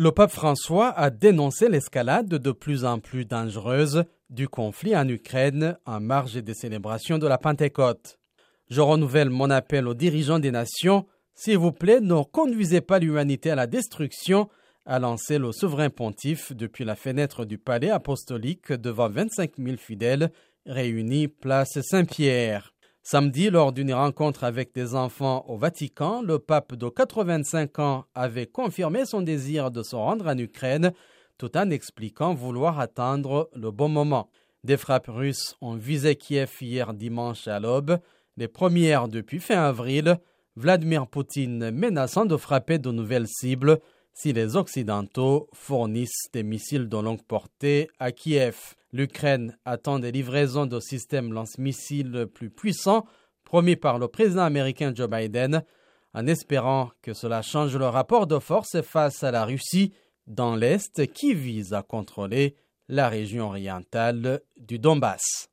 Le pape François a dénoncé l'escalade de plus en plus dangereuse du conflit en Ukraine en marge des célébrations de la Pentecôte. Je renouvelle mon appel aux dirigeants des nations. S'il vous plaît, ne conduisez pas l'humanité à la destruction, a lancé le souverain pontife depuis la fenêtre du palais apostolique devant 25 000 fidèles réunis place Saint-Pierre. Samedi, lors d'une rencontre avec des enfants au Vatican, le pape de 85 ans avait confirmé son désir de se rendre en Ukraine tout en expliquant vouloir attendre le bon moment. Des frappes russes ont visé Kiev hier dimanche à l'aube, les premières depuis fin avril, Vladimir Poutine menaçant de frapper de nouvelles cibles si les Occidentaux fournissent des missiles de longue portée à Kiev. L'Ukraine attend des livraisons de systèmes lance-missiles plus puissants promis par le président américain Joe Biden, en espérant que cela change le rapport de force face à la Russie dans l'Est qui vise à contrôler la région orientale du Donbass.